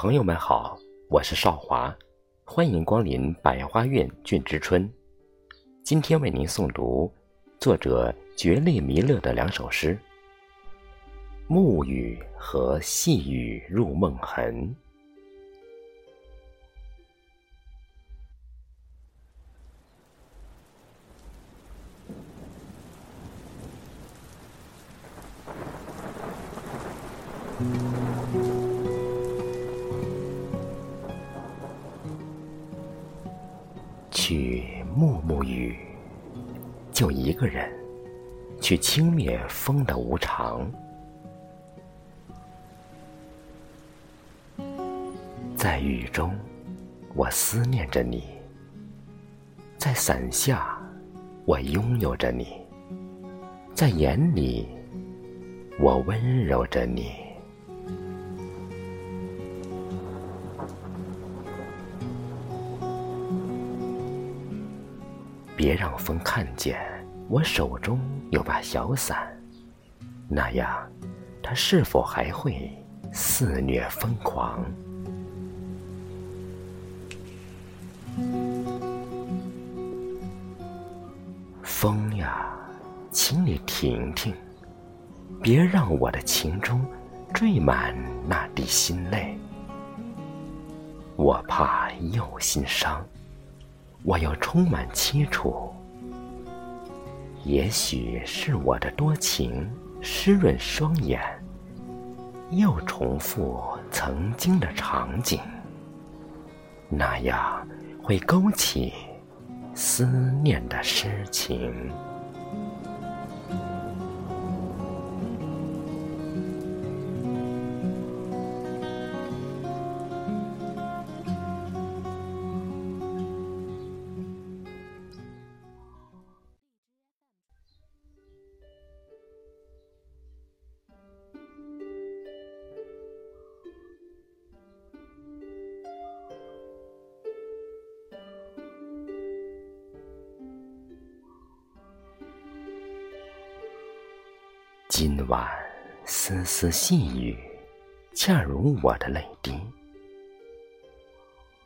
朋友们好，我是少华，欢迎光临百花苑俊之春。今天为您诵读作者绝类弥勒的两首诗《暮雨》和《细雨入梦痕》。暮暮雨，就一个人，去轻蔑风的无常。在雨中，我思念着你；在伞下，我拥有着你；在眼里，我温柔着你。别让风看见我手中有把小伞，那样，它是否还会肆虐疯狂？风呀，请你停停，别让我的情中缀满那滴心泪，我怕又心伤。我又充满凄楚，也许是我的多情湿润双眼，又重复曾经的场景，那样会勾起思念的诗情。今晚丝丝细雨，恰如我的泪滴。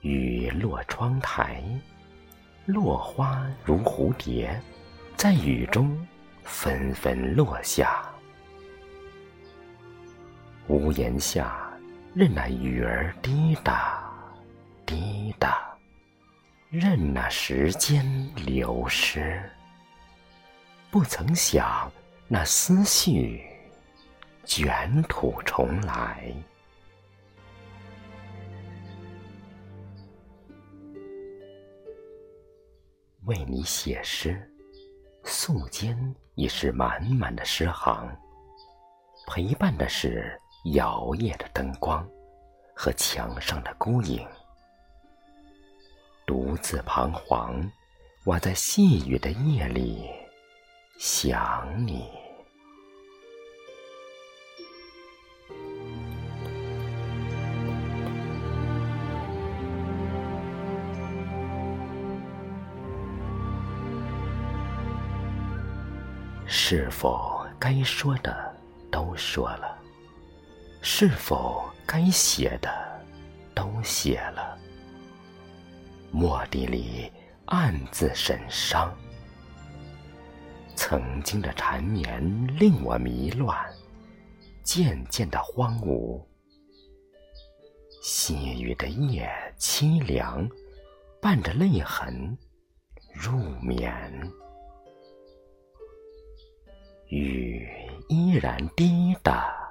雨落窗台，落花如蝴蝶，在雨中纷纷落下。屋檐下，任那雨儿滴答滴答，任那时间流失。不曾想。那思绪卷土重来，为你写诗，素笺已是满满的诗行，陪伴的是摇曳的灯光和墙上的孤影，独自彷徨，我在细雨的夜里想你。是否该说的都说了？是否该写的都写了？墨底里暗自神伤。曾经的缠绵令我迷乱，渐渐的荒芜。细雨的夜凄凉，伴着泪痕入眠。雨依然滴答。